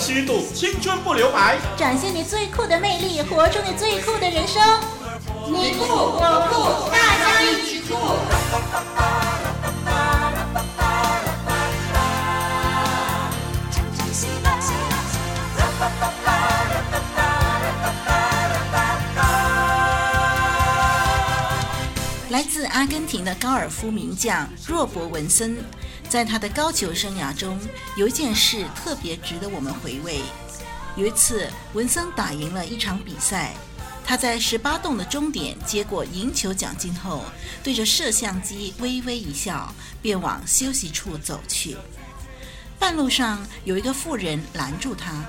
虚度，青春不留白，展现你最酷的魅力，活出你最酷的人生。你酷我酷，大家一起酷！来自阿根廷的高尔夫名将若伯文森，在他的高球生涯中，有一件事特别值得我们回味。有一次，文森打赢了一场比赛，他在十八洞的终点接过赢球奖金后，对着摄像机微微一笑，便往休息处走去。半路上，有一个妇人拦住他，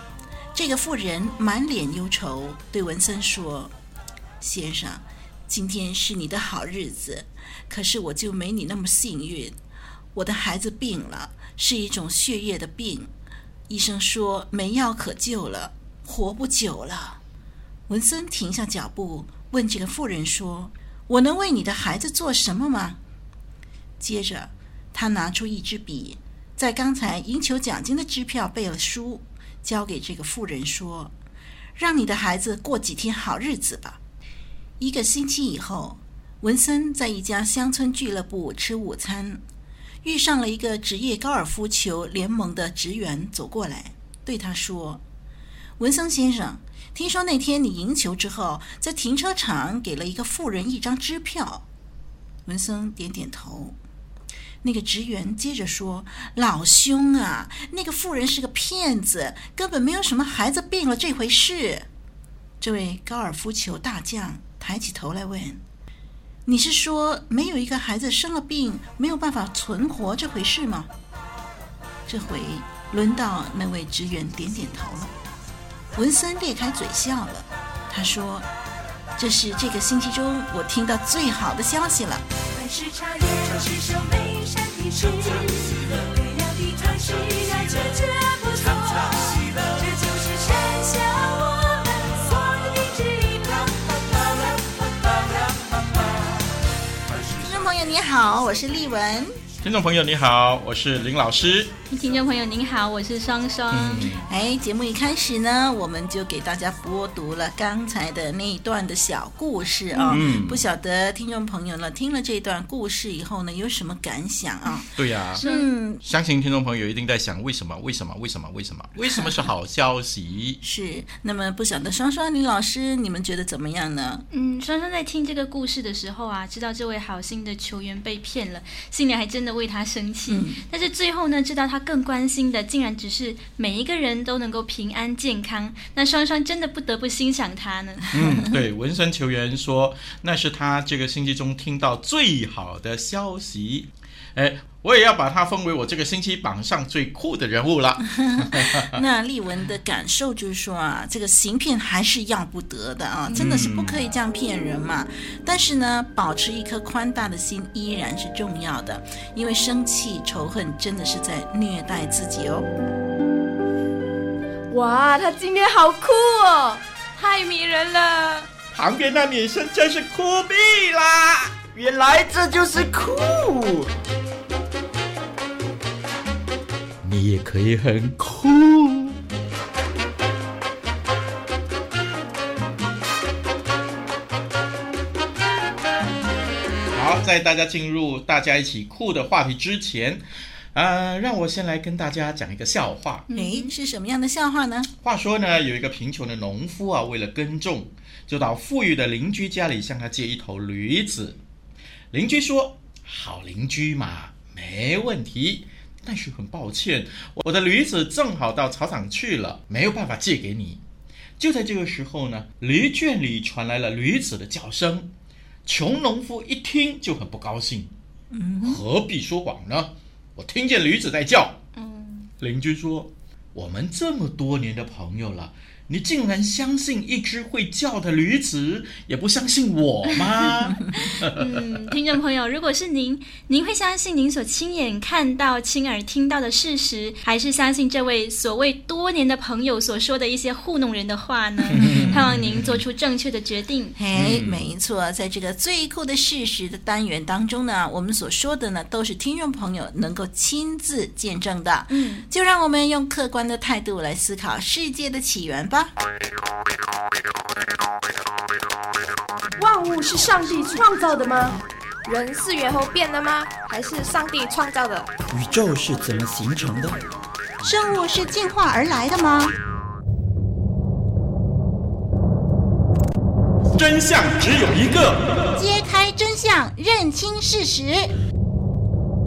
这个妇人满脸忧愁，对文森说：“先生。”今天是你的好日子，可是我就没你那么幸运。我的孩子病了，是一种血液的病，医生说没药可救了，活不久了。文森停下脚步，问这个妇人说：“我能为你的孩子做什么吗？”接着，他拿出一支笔，在刚才赢球奖金的支票背了书，交给这个妇人说：“让你的孩子过几天好日子吧。”一个星期以后，文森在一家乡村俱乐部吃午餐，遇上了一个职业高尔夫球联盟的职员走过来，对他说：“文森先生，听说那天你赢球之后，在停车场给了一个妇人一张支票。”文森点点头。那个职员接着说：“老兄啊，那个妇人是个骗子，根本没有什么孩子病了这回事。”这位高尔夫球大将。抬起头来问：“你是说没有一个孩子生了病没有办法存活这回事吗？”这回轮到那位职员点点头了。文森裂开嘴笑了，他说：“这是这个星期中我听到最好的消息了。”好，我是丽文。听众朋友，你好，我是林老师。听众朋友您好，我是双双。嗯、哎，节目一开始呢，我们就给大家播读了刚才的那一段的小故事啊、哦。嗯，不晓得听众朋友呢听了这段故事以后呢，有什么感想啊？对呀、啊，嗯，相信听众朋友一定在想，为什么？为什么？为什么？为什么？为什么是好消息？是。那么不晓得双双林老师，你们觉得怎么样呢？嗯，双双在听这个故事的时候啊，知道这位好心的球员被骗了，心里还真的为他生气。嗯、但是最后呢，知道他。更关心的竟然只是每一个人都能够平安健康，那双双真的不得不欣赏他呢。嗯，对，文身球员说那是他这个星期中听到最好的消息。哎，我也要把他封为我这个星期榜上最酷的人物了。那丽文的感受就是说啊，这个行骗还是要不得的啊，真的是不可以这样骗人嘛。嗯、但是呢，保持一颗宽大的心依然是重要的，因为生气仇恨真的是在虐待自己哦。哇，他今天好酷哦，太迷人了。旁边那女生真是酷毙啦！原来这就是酷。你也可以很酷。好，在大家进入大家一起酷的话题之前，呃，让我先来跟大家讲一个笑话。诶，是什么样的笑话呢？话说呢，有一个贫穷的农夫啊，为了耕种，就到富裕的邻居家里向他借一头驴子。邻居说：“好邻居嘛，没问题。”但是很抱歉，我的驴子正好到草场去了，没有办法借给你。就在这个时候呢，驴圈里传来了驴子的叫声。穷农夫一听就很不高兴，何必说谎呢？我听见驴子在叫。邻居说：“我们这么多年的朋友了。”你竟然相信一只会叫的驴子，也不相信我吗？嗯，听众朋友，如果是您，您会相信您所亲眼看到、亲耳听到的事实，还是相信这位所谓多年的朋友所说的一些糊弄人的话呢？盼望您做出正确的决定。嘿，没错，在这个最酷的事实的单元当中呢，我们所说的呢，都是听众朋友能够亲自见证的。嗯，就让我们用客观的态度来思考世界的起源吧。万物是上帝创造的吗？人是猿猴变的吗？还是上帝创造的？宇宙是怎么形成的？生物是进化而来的吗？真相只有一个，揭开真相，认清事实，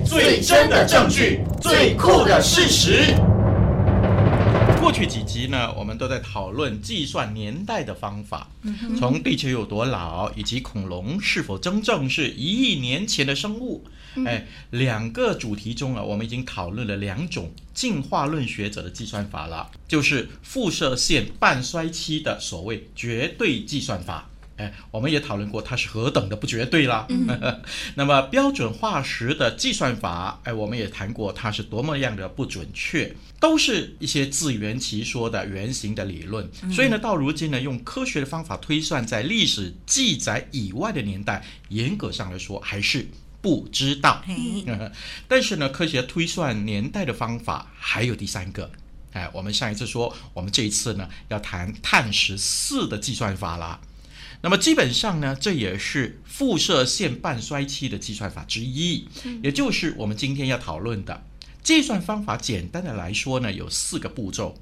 最真的证据，最酷的事实。过去几集呢，我们都在讨论计算年代的方法，从地球有多老，以及恐龙是否真正是一亿年前的生物。哎，两个主题中啊，我们已经讨论了两种进化论学者的计算法了，就是辐射线半衰期的所谓绝对计算法。哎，我们也讨论过它是何等的不绝对啦。嗯、那么标准化石的计算法，哎，我们也谈过它是多么样的不准确，都是一些自圆其说的原型的理论。所以呢，到如今呢，用科学的方法推算在历史记载以外的年代，严格上来说还是不知道。嗯、但是呢，科学推算年代的方法还有第三个。哎，我们上一次说，我们这一次呢要谈碳十四的计算法了。那么基本上呢，这也是辐射线半衰期的计算法之一，也就是我们今天要讨论的计算方法。简单的来说呢，有四个步骤。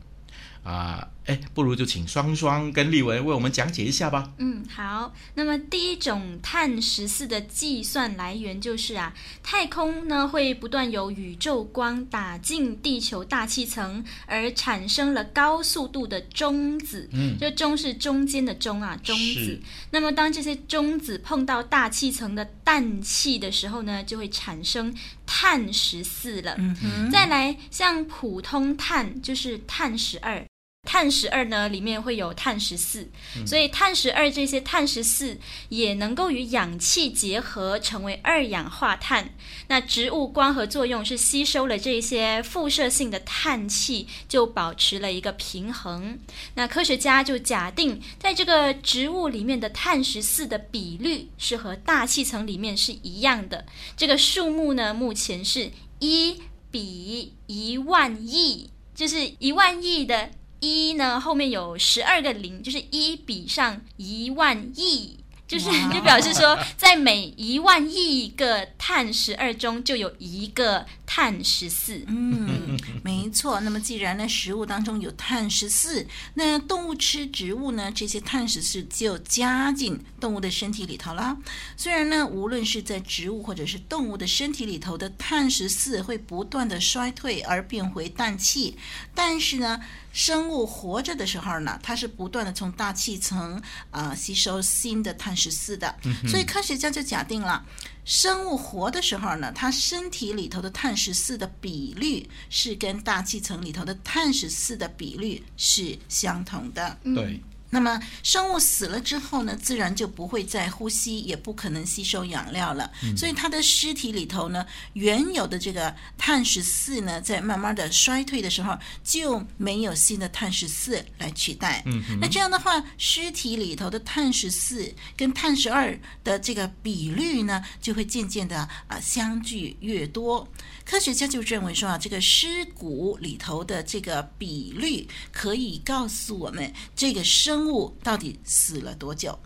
啊，哎，不如就请双双跟丽文为我们讲解一下吧。嗯，好。那么第一种碳十四的计算来源就是啊，太空呢会不断有宇宙光打进地球大气层，而产生了高速度的中子。嗯，这中是中间的中啊，中子。那么当这些中子碰到大气层的氮气的时候呢，就会产生碳十四了。嗯哼。再来，像普通碳就是碳十二。碳十二呢，里面会有碳十四，所以碳十二这些碳十四也能够与氧气结合，成为二氧化碳。那植物光合作用是吸收了这些辐射性的碳气，就保持了一个平衡。那科学家就假定，在这个植物里面的碳十四的比率是和大气层里面是一样的。这个数目呢，目前是一比一万亿，就是一万亿的。一呢，后面有十二个零，就是一比上一万亿，就是就表示说，在每一万亿个碳十二中就有一个碳十四。嗯，没错。那么既然呢，食物当中有碳十四，那动物吃植物呢，这些碳十四就加进动物的身体里头了。虽然呢，无论是在植物或者是动物的身体里头的碳十四会不断的衰退而变回氮气，但是呢。生物活着的时候呢，它是不断的从大气层啊、呃、吸收新的碳十四的，嗯、所以科学家就假定了，生物活的时候呢，它身体里头的碳十四的比率是跟大气层里头的碳十四的比率是相同的。对。那么生物死了之后呢，自然就不会再呼吸，也不可能吸收养料了。嗯、所以它的尸体里头呢，原有的这个碳十四呢，在慢慢的衰退的时候，就没有新的碳十四来取代。嗯，那这样的话，尸体里头的碳十四跟碳十二的这个比率呢，就会渐渐的啊相距越多。科学家就认为说啊，这个尸骨里头的这个比率可以告诉我们这个生物到底死了多久。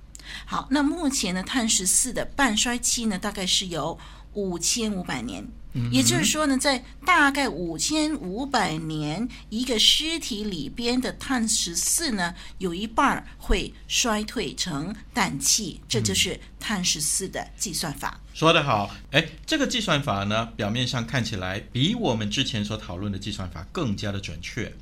好，那目前呢，碳十四的半衰期呢，大概是有五千五百年。也就是说呢，在大概五千五百年，一个尸体里边的碳十四呢，有一半会衰退成氮气，这就是碳十四的计算法。说得好，哎，这个计算法呢，表面上看起来比我们之前所讨论的计算法更加的准确，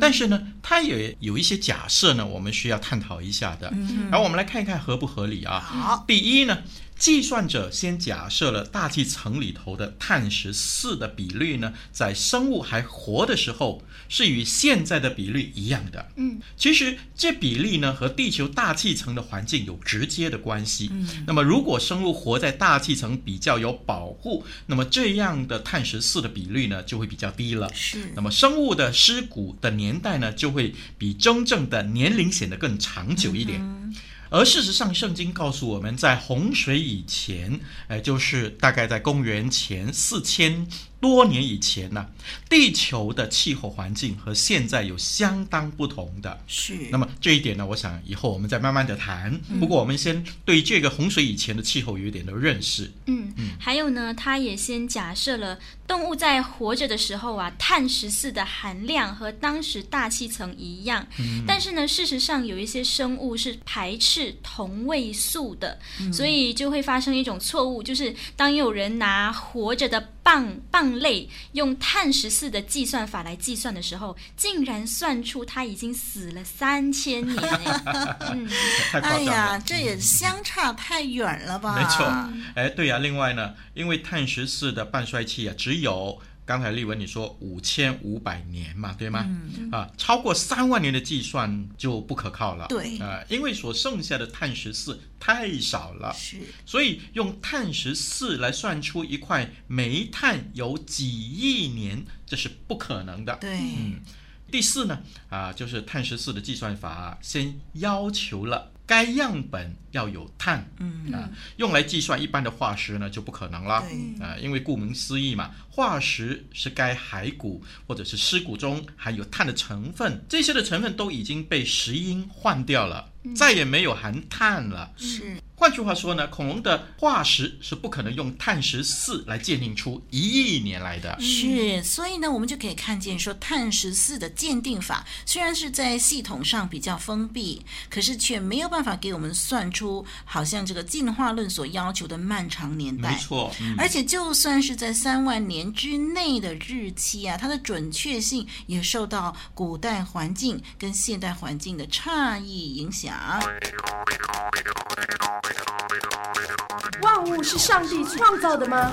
但是呢，它也有一些假设呢，我们需要探讨一下的。然后我们来看一看合不合理啊？好，第一呢。计算者先假设了大气层里头的碳十四的比率呢，在生物还活的时候是与现在的比率一样的。嗯，其实这比例呢和地球大气层的环境有直接的关系。嗯，那么如果生物活在大气层比较有保护，那么这样的碳十四的比率呢就会比较低了。是。那么生物的尸骨的年代呢就会比真正的年龄显得更长久一点。嗯而事实上，圣经告诉我们在洪水以前，呃，就是大概在公元前四千多年以前呢、啊，地球的气候环境和现在有相当不同的。是。那么这一点呢，我想以后我们再慢慢的谈。不过我们先对这个洪水以前的气候有一点的认识。嗯嗯。还有呢，他也先假设了动物在活着的时候啊，碳十四的含量和当时大气层一样。嗯。但是呢，事实上有一些生物是排斥同位素的，嗯、所以就会发生一种错误，就是当有人拿活着的蚌蚌类用碳十四的计算法来计算的时候，竟然算出它已经死了三千年 嗯，哎呀，这也相差太远了吧？没错，哎，对呀、啊。另外呢，因为碳十四的半衰期啊，只有。刚才丽文你说五千五百年嘛，对吗？嗯、啊，超过三万年的计算就不可靠了。对啊，因为所剩下的碳十四太少了。是，所以用碳十四来算出一块煤炭有几亿年，这是不可能的。对，嗯。第四呢，啊，就是碳十四的计算法先要求了。该样本要有碳，嗯。啊，用来计算一般的化石呢就不可能了，啊，因为顾名思义嘛，化石是该骸骨或者是尸骨中含有碳的成分，这些的成分都已经被石英换掉了，再也没有含碳了，是。换句话说呢，恐龙的化石是不可能用碳十四来鉴定出一亿年来的。是，所以呢，我们就可以看见说，碳十四的鉴定法虽然是在系统上比较封闭，可是却没有办法给我们算出好像这个进化论所要求的漫长年代。没错，嗯、而且就算是在三万年之内的日期啊，它的准确性也受到古代环境跟现代环境的差异影响。万物是上帝创造的吗？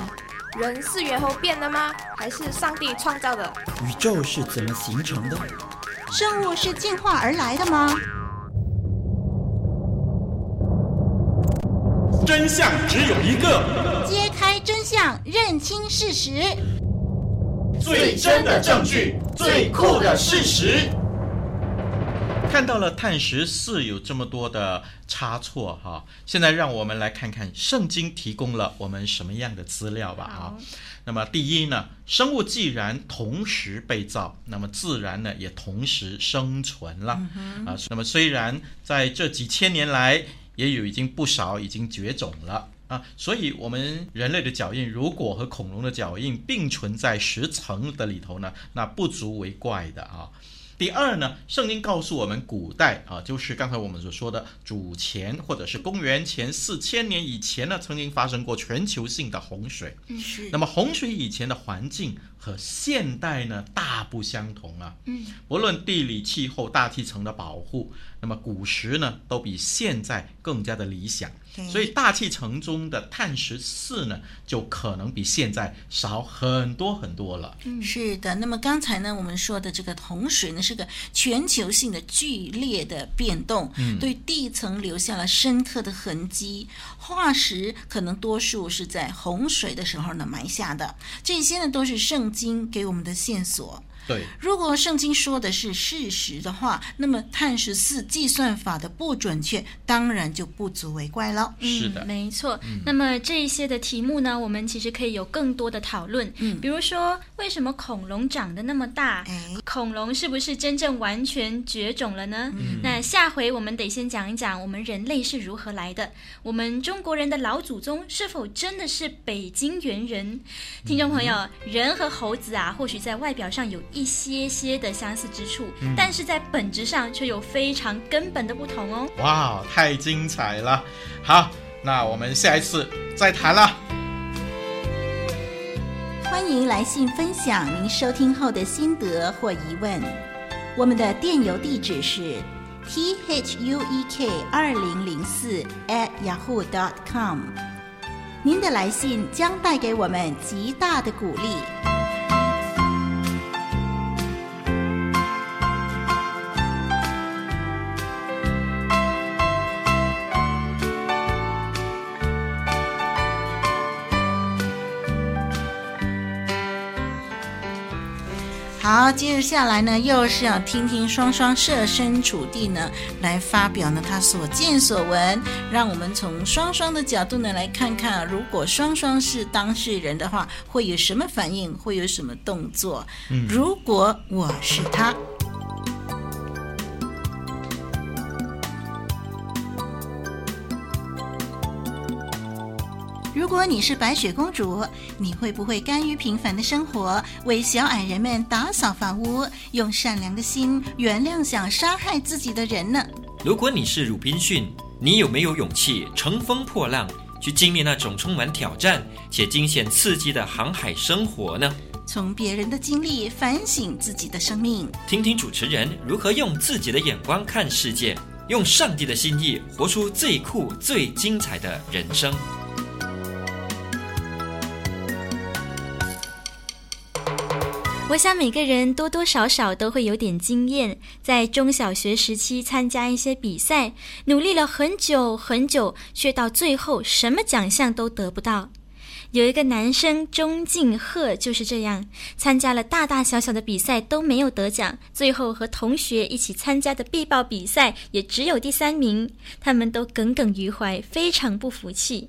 人是猿猴变的吗？还是上帝创造的？宇宙是怎么形成的？生物是进化而来的吗？真相只有一个，揭开真相，认清事实，最真的证据，最酷的事实。看到了碳十四有这么多的差错哈，现在让我们来看看圣经提供了我们什么样的资料吧啊。那么第一呢，生物既然同时被造，那么自然呢也同时生存了啊。那么虽然在这几千年来也有已经不少已经绝种了啊，所以我们人类的脚印如果和恐龙的脚印并存在石层的里头呢，那不足为怪的啊。第二呢，圣经告诉我们，古代啊，就是刚才我们所说的主前或者是公元前四千年以前呢，曾经发生过全球性的洪水。是。那么洪水以前的环境和现代呢，大不相同啊。嗯。不论地理、气候、大气层的保护，那么古时呢，都比现在更加的理想。所以大气层中的碳十四呢，就可能比现在少很多很多了。嗯，是的。那么刚才呢，我们说的这个洪水呢，是个全球性的剧烈的变动，嗯，对地层留下了深刻的痕迹。化石可能多数是在洪水的时候呢埋下的，这些呢都是圣经给我们的线索。对，如果圣经说的是事实的话，那么碳十四计算法的不准确，当然就不足为怪了。是的，嗯、没错。嗯、那么这一些的题目呢，我们其实可以有更多的讨论。嗯，比如说为什么恐龙长得那么大？哎，恐龙是不是真正完全绝种了呢？嗯，那下回我们得先讲一讲我们人类是如何来的。我们中国人的老祖宗是否真的是北京猿人？听众朋友，嗯、人和猴子啊，或许在外表上有一些些的相似之处，嗯、但是在本质上却有非常根本的不同哦。哇，太精彩了！好，那我们下一次再谈了。欢迎来信分享您收听后的心得或疑问。我们的电邮地址是 t h u e k 二零零四 at yahoo dot com。您的来信将带给我们极大的鼓励。好，接着下来呢，又是要听听双双设身处地呢，来发表呢他所见所闻，让我们从双双的角度呢来看看，如果双双是当事人的话，会有什么反应，会有什么动作？嗯，如果我是他。如果你是白雪公主，你会不会甘于平凡的生活，为小矮人们打扫房屋，用善良的心原谅想杀害自己的人呢？如果你是鲁滨逊，你有没有勇气乘风破浪，去经历那种充满挑战且惊险刺激的航海生活呢？从别人的经历反省自己的生命，听听主持人如何用自己的眼光看世界，用上帝的心意活出最酷、最精彩的人生。我想每个人多多少少都会有点经验，在中小学时期参加一些比赛，努力了很久很久，却到最后什么奖项都得不到。有一个男生钟敬赫就是这样，参加了大大小小的比赛都没有得奖，最后和同学一起参加的壁报比赛也只有第三名，他们都耿耿于怀，非常不服气。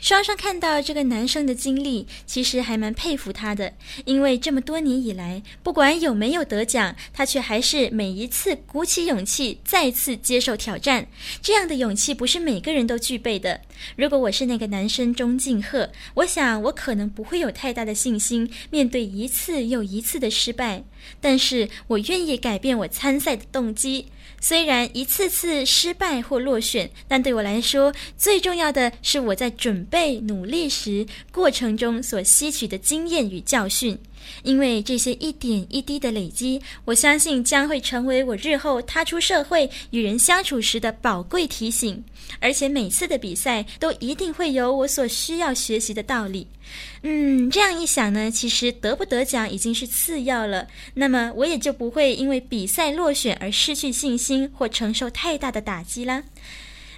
双双看到这个男生的经历，其实还蛮佩服他的，因为这么多年以来，不管有没有得奖，他却还是每一次鼓起勇气再次接受挑战。这样的勇气不是每个人都具备的。如果我是那个男生钟敬赫，我想我可能不会有太大的信心面对一次又一次的失败，但是我愿意改变我参赛的动机。虽然一次次失败或落选，但对我来说，最重要的是我在准备努力时过程中所吸取的经验与教训。因为这些一点一滴的累积，我相信将会成为我日后踏出社会与人相处时的宝贵提醒。而且每次的比赛都一定会有我所需要学习的道理。嗯，这样一想呢，其实得不得奖已经是次要了。那么我也就不会因为比赛落选而失去信心或承受太大的打击了。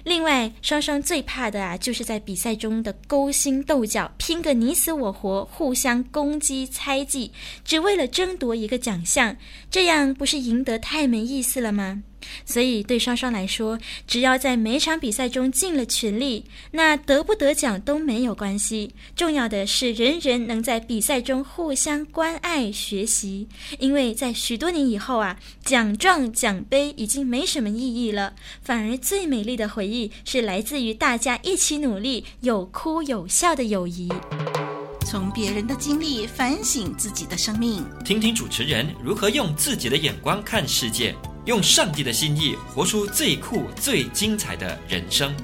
另外，双双最怕的啊，就是在比赛中的勾心斗角，拼个你死我活，互相攻击猜忌，只为了争夺一个奖项，这样不是赢得太没意思了吗？所以，对双双来说，只要在每场比赛中尽了全力，那得不得奖都没有关系。重要的是，人人能在比赛中互相关爱、学习。因为在许多年以后啊，奖状、奖杯已经没什么意义了，反而最美丽的回忆是来自于大家一起努力、有哭有笑的友谊。从别人的经历反省自己的生命，听听主持人如何用自己的眼光看世界。用上帝的心意活出最酷、最精彩的人生。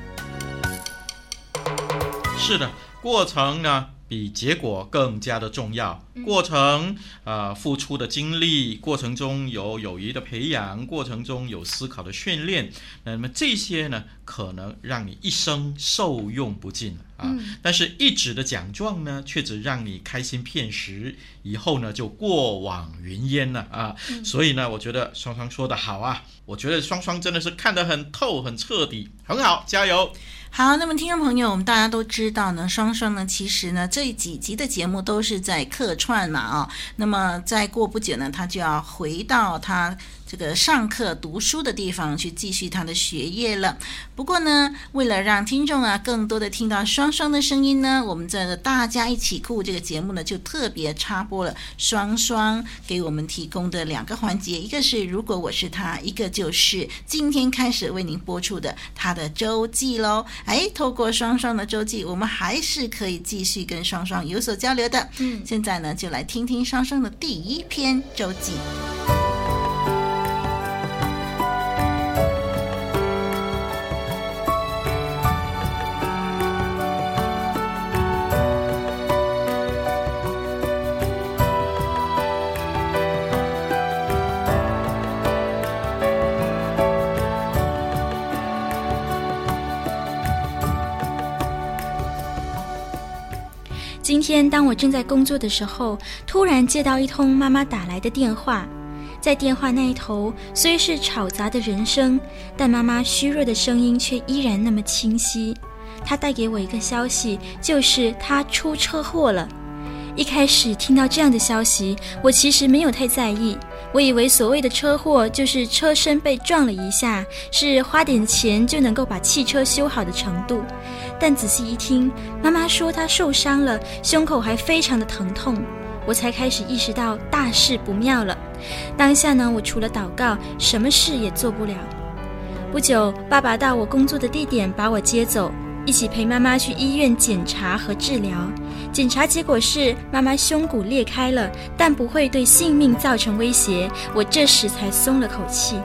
是的，过程呢，比结果更加的重要。过程啊、呃，付出的精力，过程中有友谊的培养，过程中有思考的训练，那么这些呢，可能让你一生受用不尽啊。嗯、但是，一纸的奖状呢，却只让你开心片时，以后呢就过往云烟了啊。嗯、所以呢，我觉得双双说的好啊，我觉得双双真的是看得很透、很彻底，很好，加油。好，那么听众朋友，我们大家都知道呢，双双呢，其实呢，这几集的节目都是在客串嘛啊。那么再过不久呢，他就要回到他这个上课读书的地方去继续他的学业了。不过呢，为了让听众啊更多的听到双双的声音呢，我们在大家一起酷这个节目呢，就特别插播了双双给我们提供的两个环节，一个是如果我是他，一个就是今天开始为您播出的他的周记喽。哎，透过双双的周记，我们还是可以继续跟双双有所交流的。嗯，现在呢，就来听听双双的第一篇周记。今天当我正在工作的时候，突然接到一通妈妈打来的电话。在电话那一头，虽是吵杂的人声，但妈妈虚弱的声音却依然那么清晰。她带给我一个消息，就是她出车祸了。一开始听到这样的消息，我其实没有太在意，我以为所谓的车祸就是车身被撞了一下，是花点钱就能够把汽车修好的程度。但仔细一听，妈妈说她受伤了，胸口还非常的疼痛。我才开始意识到大事不妙了。当下呢，我除了祷告，什么事也做不了。不久，爸爸到我工作的地点把我接走，一起陪妈妈去医院检查和治疗。检查结果是妈妈胸骨裂开了，但不会对性命造成威胁。我这时才松了口气。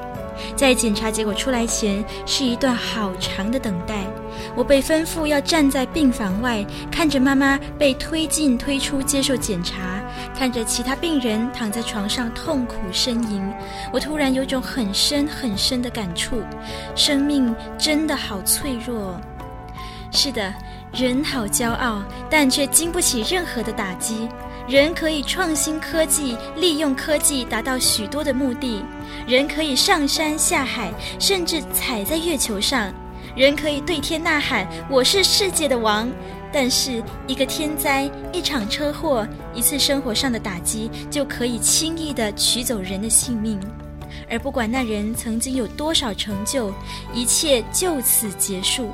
在检查结果出来前，是一段好长的等待。我被吩咐要站在病房外，看着妈妈被推进推出接受检查，看着其他病人躺在床上痛苦呻吟。我突然有种很深很深的感触：生命真的好脆弱。是的，人好骄傲，但却经不起任何的打击。人可以创新科技，利用科技达到许多的目的。人可以上山下海，甚至踩在月球上。人可以对天呐喊：“我是世界的王。”但是，一个天灾、一场车祸、一次生活上的打击，就可以轻易地取走人的性命。而不管那人曾经有多少成就，一切就此结束。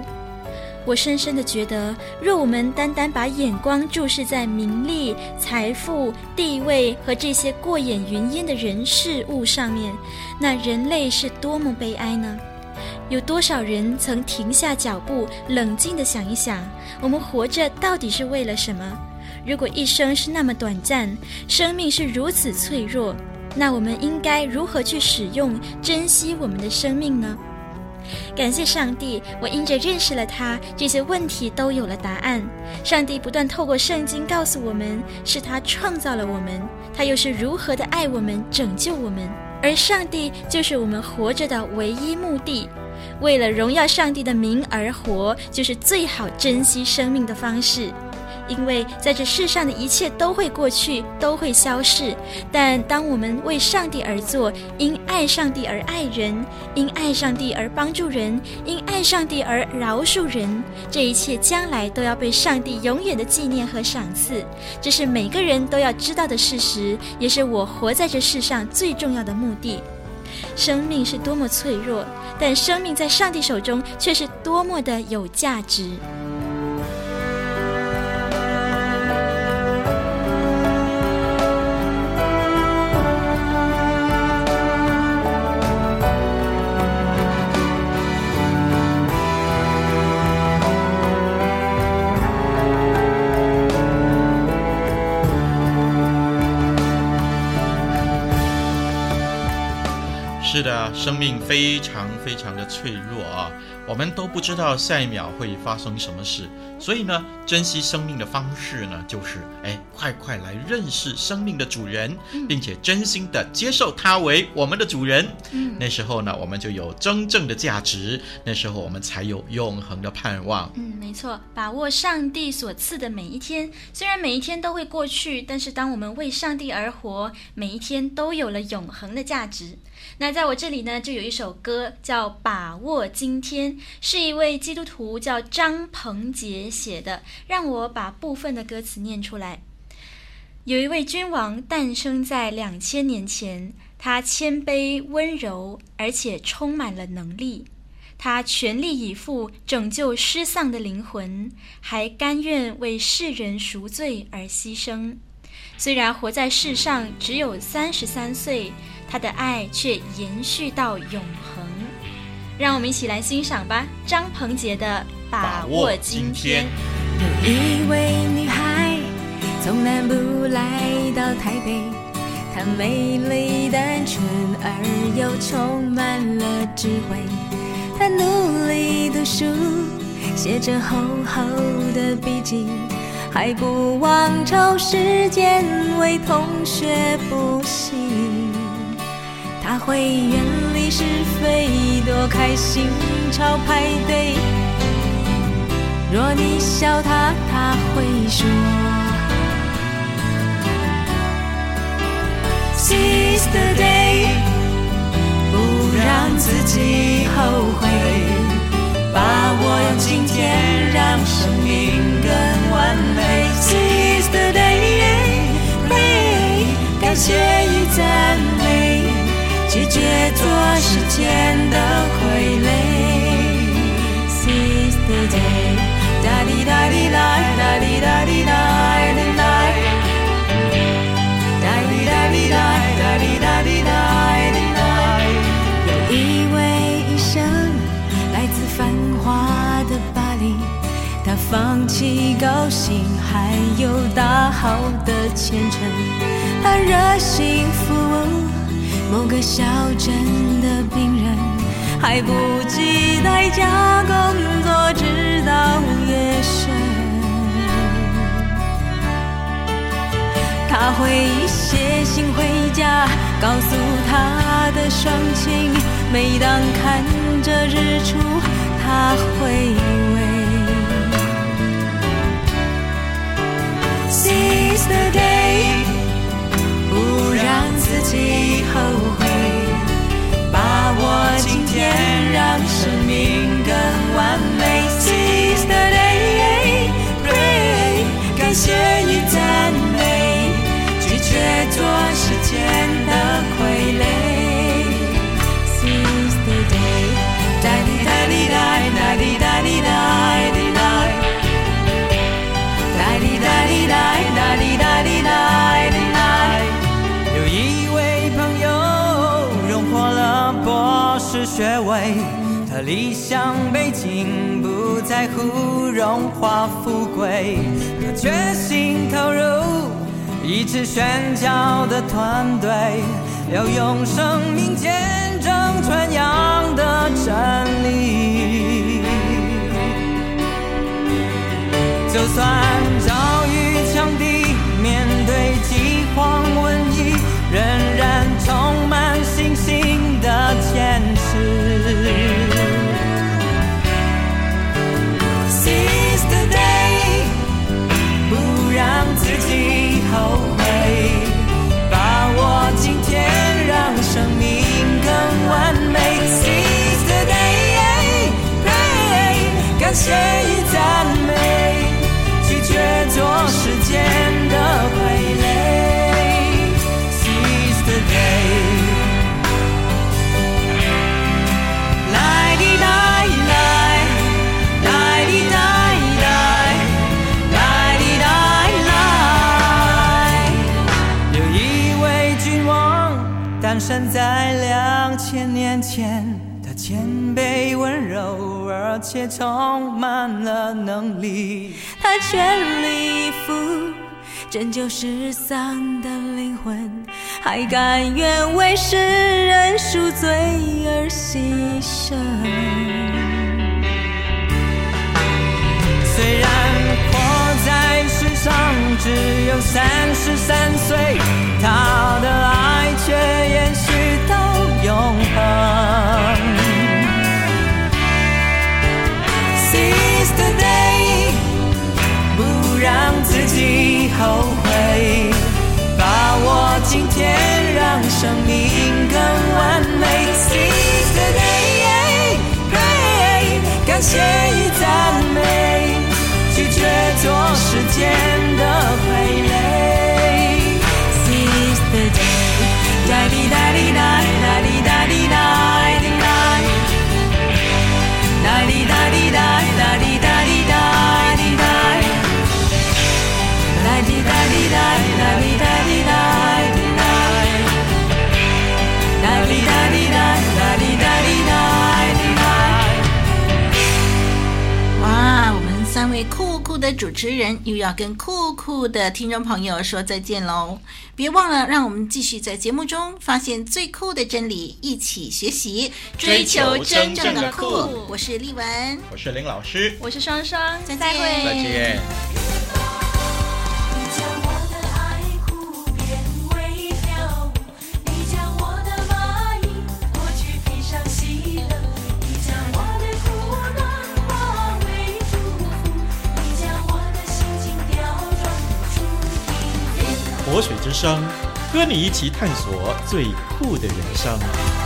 我深深地觉得，若我们单单把眼光注视在名利、财富、地位和这些过眼云烟的人事物上面，那人类是多么悲哀呢？有多少人曾停下脚步，冷静地想一想，我们活着到底是为了什么？如果一生是那么短暂，生命是如此脆弱，那我们应该如何去使用、珍惜我们的生命呢？感谢上帝，我因着认识了他，这些问题都有了答案。上帝不断透过圣经告诉我们，是他创造了我们，他又是如何的爱我们、拯救我们。而上帝就是我们活着的唯一目的，为了荣耀上帝的名而活，就是最好珍惜生命的方式。因为在这世上的一切都会过去，都会消逝。但当我们为上帝而做，因爱上帝而爱人，因爱上帝而帮助人，因爱上帝而饶恕人，这一切将来都要被上帝永远的纪念和赏赐。这是每个人都要知道的事实，也是我活在这世上最重要的目的。生命是多么脆弱，但生命在上帝手中却是多么的有价值。生命非常非常的脆弱啊，我们都不知道下一秒会发生什么事，所以呢，珍惜生命的方式呢，就是哎，快快来认识生命的主人，并且真心的接受他为我们的主人。嗯，那时候呢，我们就有真正的价值，那时候我们才有永恒的盼望。嗯，没错，把握上帝所赐的每一天，虽然每一天都会过去，但是当我们为上帝而活，每一天都有了永恒的价值。那在我这里呢，就有一首歌叫《把握今天》，是一位基督徒叫张鹏杰写的。让我把部分的歌词念出来。有一位君王诞生在两千年前，他谦卑温柔，而且充满了能力。他全力以赴拯救失丧的灵魂，还甘愿为世人赎罪而牺牲。虽然活在世上只有三十三岁。他的爱却延续到永恒，让我们一起来欣赏吧。张鹏杰的《把握今天》。有一位女孩从南部来到台北，她美丽单纯而又充满了智慧。她努力读书，写着厚厚的笔记，还不忘抽时间为同学补习。会远离是非，躲开心潮排队。若你笑他，他会说。Sister Day，不让自己后悔，把握今天，让生命更完美。Sister Day，Day，感谢与赞美。拒绝做时间的傀儡。Seize the day，哒哩哒哩啦，哒哩哒哩啦。有一位医生来自繁华的巴黎，他放弃高薪，还有大好的前程。他热心服务某个小镇的病人，还不计代价工作直到夜深。他会写信回家，告诉他的双亲，每当看着日出，他会为 Seize the day，之后。在乎荣华富贵，他决心投入。一支宣教的团队，要用生命见证传扬的真理。就算遭遇强敌，面对饥荒瘟疫，仍然感且充满了能力，他全力以赴拯救失丧的灵魂，还甘愿为世人赎罪而牺牲。虽然活在世上只有三十三岁，他的爱却延续到永恒。后悔，把握今天，让生命更完美。Seize the day, pray，感谢与赞美，拒绝做时间的傀儡。Seize the day，哒哩哒哩哒，哇，我们三位酷酷的主持人又要跟酷酷的听众朋友说再见喽！别忘了，让我们继续在节目中发现最酷的真理，一起学习，追求真正的酷。我是丽文，我是林老师，我是双双，再见，再见。水之声和你一起探索最酷的人生。